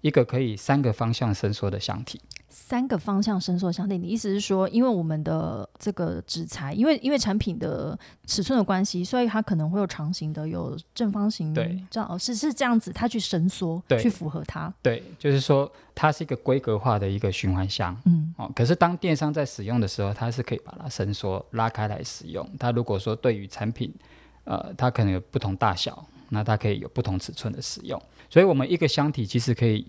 一个可以三个方向伸缩的箱体。三个方向伸缩相对，你意思是说，因为我们的这个纸材，因为因为产品的尺寸的关系，所以它可能会有长形的，有正方形，对，这样是是这样子，它去伸缩，对，去符合它，对，就是说它是一个规格化的一个循环箱，嗯，哦，可是当电商在使用的时候，它是可以把它伸缩拉开来使用。它如果说对于产品，呃，它可能有不同大小，那它可以有不同尺寸的使用。所以我们一个箱体其实可以。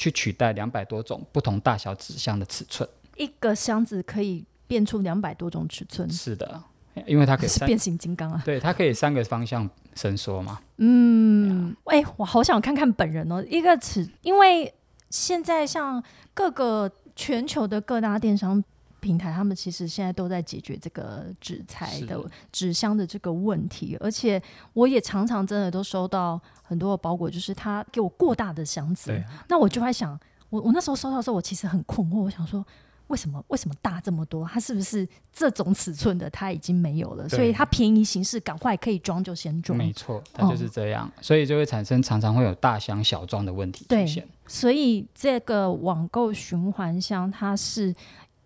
去取代两百多种不同大小纸箱的尺寸，一个箱子可以变出两百多种尺寸。是的，因为它可以 是变形金刚啊。对，它可以三个方向伸缩嘛。嗯，哎，我好想看看本人哦。一个尺，因为现在像各个全球的各大电商。平台他们其实现在都在解决这个纸材的纸箱的这个问题，而且我也常常真的都收到很多的包裹，就是他给我过大的箱子，那我就在想，我我那时候收到的时候，我其实很困惑，我想说为什么为什么大这么多？它是不是这种尺寸的它已经没有了？所以它便宜形式赶快可以装就先装，没错，它就是这样，所以就会产生常常会有大箱小装的问题出现。所以这个网购循环箱它是。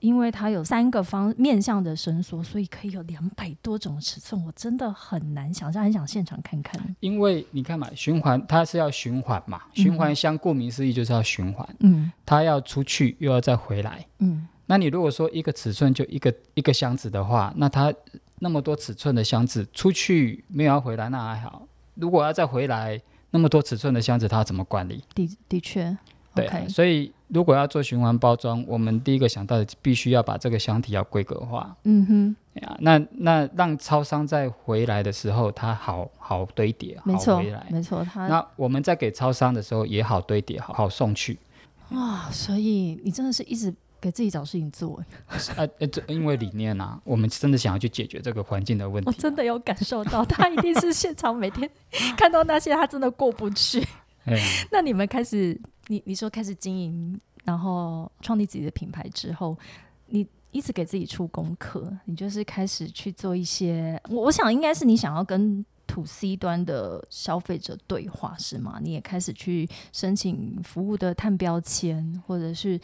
因为它有三个方面向的伸缩，所以可以有两百多种尺寸，我真的很难想象，很想现场看看。因为你看嘛，循环它是要循环嘛，循环箱顾名思义就是要循环，嗯，它要出去又要再回来，嗯，那你如果说一个尺寸就一个一个箱子的话，那它那么多尺寸的箱子出去没有要回来那还好，如果要再回来那么多尺寸的箱子，它怎么管理？的的确。对，所以如果要做循环包装，我们第一个想到的必须要把这个箱体要规格化。嗯哼，呀，那那让超商在回来的时候，它好好堆叠，好回来，没错。它那我们在给超商的时候也好堆叠，好好送去。哇，所以你真的是一直给自己找事情做。呃 呃，这因为理念啊，我们真的想要去解决这个环境的问题。我真的有感受到，他一定是现场每天 看到那些，他真的过不去。那你们开始。你你说开始经营，然后创立自己的品牌之后，你一直给自己出功课，你就是开始去做一些，我我想应该是你想要跟土 C 端的消费者对话是吗？你也开始去申请服务的碳标签，或者是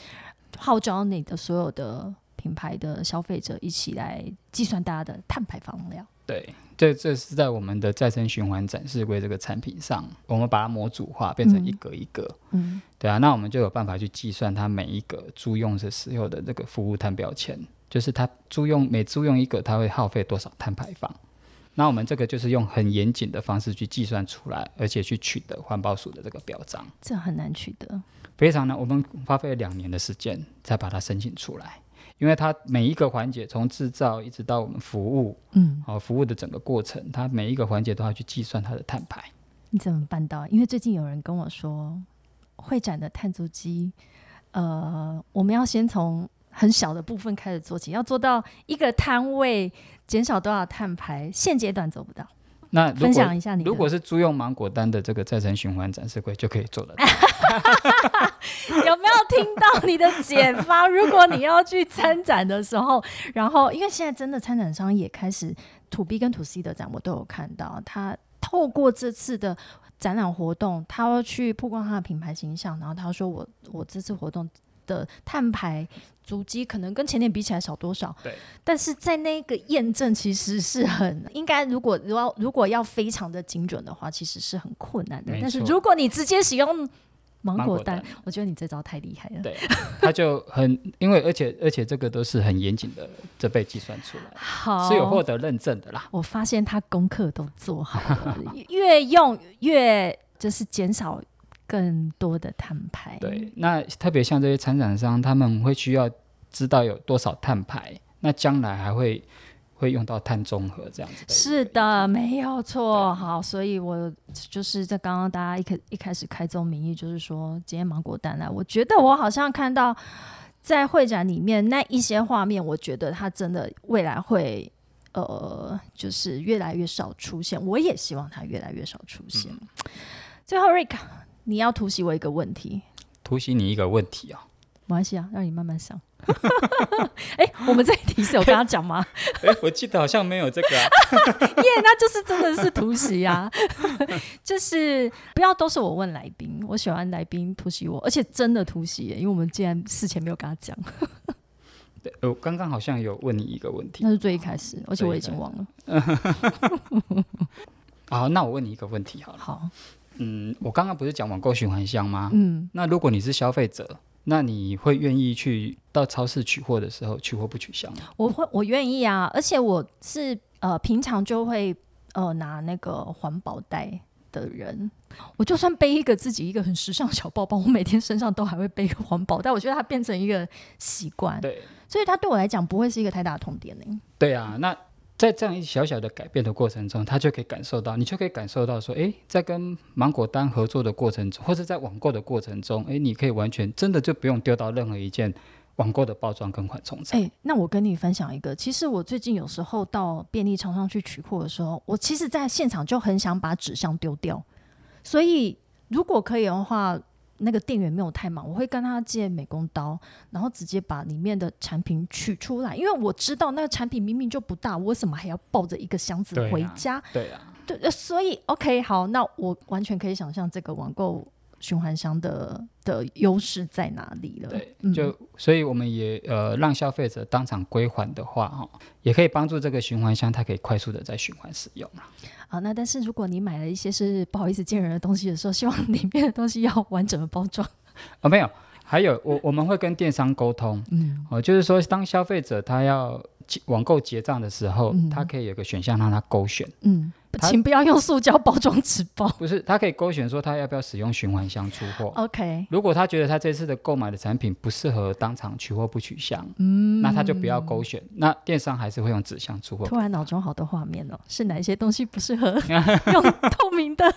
号召你的所有的品牌的消费者一起来计算大家的碳排放量。对。这这是在我们的再生循环展示柜这个产品上，我们把它模组化，变成一格一格。嗯，对啊，那我们就有办法去计算它每一个租用的时候的这个服务碳标签，就是它租用每租用一个，它会耗费多少碳排放。那我们这个就是用很严谨的方式去计算出来，而且去取得环保署的这个表彰。这很难取得，非常难。我们花费了两年的时间才把它申请出来。因为它每一个环节，从制造一直到我们服务，嗯，好服务的整个过程，它每一个环节都要去计算它的碳排。你怎么办到？因为最近有人跟我说，会展的碳足迹，呃，我们要先从很小的部分开始做起，要做到一个摊位减少多少碳排，现阶段做不到。那分享一下你，如果是租用芒果单的这个再生循环展示柜，就可以做得到。有没有听到你的解方？如果你要去参展的时候，然后因为现在真的参展商也开始土 B 跟土 C 的展，我都有看到，他透过这次的展览活动，他要去曝光他的品牌形象，然后他说我我这次活动。的碳排足迹可能跟前年比起来少多少？对，但是在那个验证其实是很应该，如果如果如果要非常的精准的话，其实是很困难的。但是如果你直接使用芒果单，我觉得你这招太厉害了。对，他就很因为而且而且这个都是很严谨的，这被计算出来，好是有获得认证的啦。我发现他功课都做好了，越用越就是减少。更多的碳排，对，那特别像这些参展商，他们会需要知道有多少碳排，那将来还会会用到碳中和这样子。是的，没有错。好，所以我就是在刚刚大家一开一开始开宗明义，就是说今天芒果蛋来，我觉得我好像看到在会展里面那一些画面，我觉得它真的未来会呃，就是越来越少出现。我也希望它越来越少出现。最后，Rick，你要突袭我一个问题，突袭你一个问题啊，没关系啊，让你慢慢想。哎，我们这一题是有跟他讲吗？哎，我记得好像没有这个啊。耶，那就是真的是突袭啊！就是不要都是我问来宾，我喜欢来宾突袭我，而且真的突袭，因为我们竟然事前没有跟他讲。对，我刚刚好像有问你一个问题，那是最一开始，而且我已经忘了。好，那我问你一个问题好了。好，嗯，我刚刚不是讲网购循环箱吗？嗯，那如果你是消费者，那你会愿意去到超市取货的时候取货不取箱吗？我会，我愿意啊，而且我是呃平常就会呃拿那个环保袋的人，我就算背一个自己一个很时尚小包包，我每天身上都还会背一个环保袋，我觉得它变成一个习惯。对。所以它对我来讲不会是一个太大的痛点呢。对啊，那在这样一小小的改变的过程中，他就可以感受到，你就可以感受到说，哎，在跟芒果单合作的过程中，或者在网购的过程中，哎，你可以完全真的就不用丢到任何一件网购的包装跟缓冲材。哎，那我跟你分享一个，其实我最近有时候到便利厂商去取货的时候，我其实在现场就很想把纸箱丢掉。所以如果可以的话。那个店员没有太忙，我会跟他借美工刀，然后直接把里面的产品取出来，因为我知道那个产品明明就不大，我为什么还要抱着一个箱子回家？对啊，对，所以 OK 好，那我完全可以想象这个网购循环箱的的优势在哪里了。对，就所以我们也呃让消费者当场归还的话，哈，也可以帮助这个循环箱，它可以快速的在循环使用啊。好，那但是如果你买了一些是不好意思见人的东西的时候，希望里面的东西要完整的包装。哦，没有，还有我我们会跟电商沟通，嗯，哦，就是说当消费者他要网购结账的时候，他可以有个选项让他勾选，嗯。请不要用塑胶包装纸包。不是，他可以勾选说他要不要使用循环箱出货。OK。如果他觉得他这次的购买的产品不适合当场取货不取箱，嗯，那他就不要勾选。那电商还是会用纸箱出货。突然脑中好多画面哦，是哪一些东西不适合 用透明的？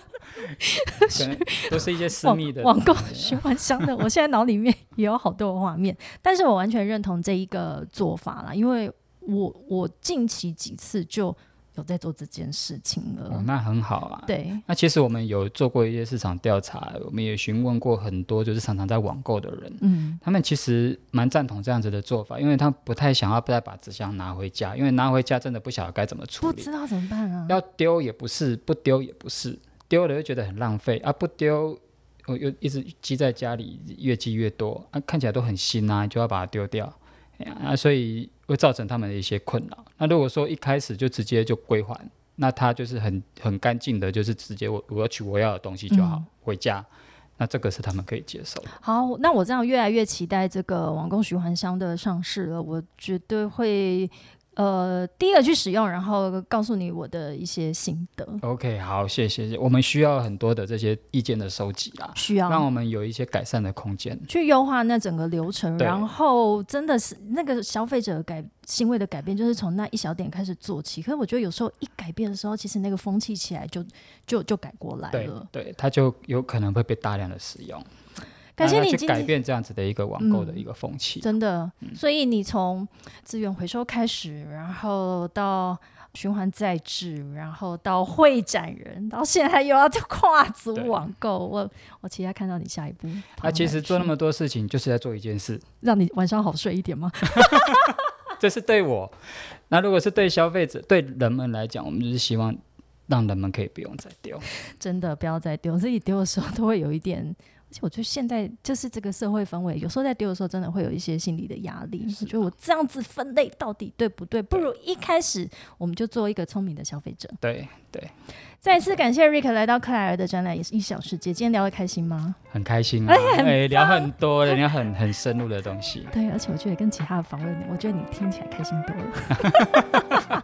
可能都是一些私密的网购循环箱的。我现在脑里面也有好多画面，但是我完全认同这一个做法啦，因为我我近期几次就。有在做这件事情了，哦那很好啊。对，那其实我们有做过一些市场调查，我们也询问过很多就是常常在网购的人，嗯，他们其实蛮赞同这样子的做法，因为他不太想要再把纸箱拿回家，因为拿回家真的不晓得该怎么处理，不知道怎么办啊。要丢也不是，不丢也不是，丢了又觉得很浪费啊，不丢我又一直积在家里，越积越多啊，看起来都很新啊，就要把它丢掉，哎呀，啊，所以。会造成他们的一些困扰。那如果说一开始就直接就归还，那他就是很很干净的，就是直接我我要取我要的东西就好回家，那这个是他们可以接受的。好，那我这样越来越期待这个网购循环箱的上市了，我绝对会。呃，第一个去使用，然后告诉你我的一些心得。OK，好，谢谢。我们需要很多的这些意见的收集啊，需要让我们有一些改善的空间，去优化那整个流程。然后真的是那个消费者改行为的改变，就是从那一小点开始做起。可是我觉得有时候一改变的时候，其实那个风气起来就就就改过来了。对，它就有可能会被大量的使用。感谢你去改变这样子的一个网购的一个风气，真的。所以你从资源回收开始，然后到循环再制，然后到会展人，到现在又要跨足网购，我我期待看到你下一步。他其实做那么多事情，就是在做一件事，让你晚上好睡一点吗？这是对我。那如果是对消费者、对人们来讲，我们就是希望让人们可以不用再丢，真的不要再丢。自己丢的时候都会有一点。我觉得现在就是这个社会氛围，有时候在丢的时候，真的会有一些心理的压力。我觉得我这样子分类到底对不对？不如一开始我们就做一个聪明的消费者。对对。再次感谢 Rick 来到克莱尔的展览，也是一小世界。今天聊得开心吗？很开心啊！哎，聊很多，人家很很深入的东西。对，而且我觉得跟其他的访问，我觉得你听起来开心多了。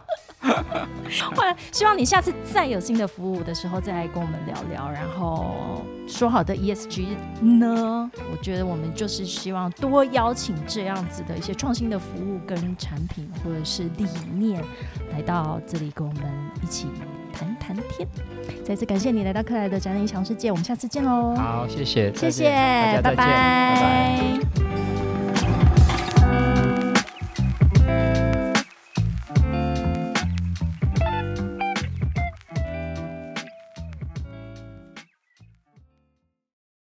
希望你下次再有新的服务的时候，再来跟我们聊聊。然后说好的 ESG 呢？我觉得我们就是希望多邀请这样子的一些创新的服务跟产品，或者是理念，来到这里跟我们一起。谈谈天，再次感谢你来到克莱的展览异想世界，我们下次见喽！好，谢谢，谢谢，拜拜，拜拜。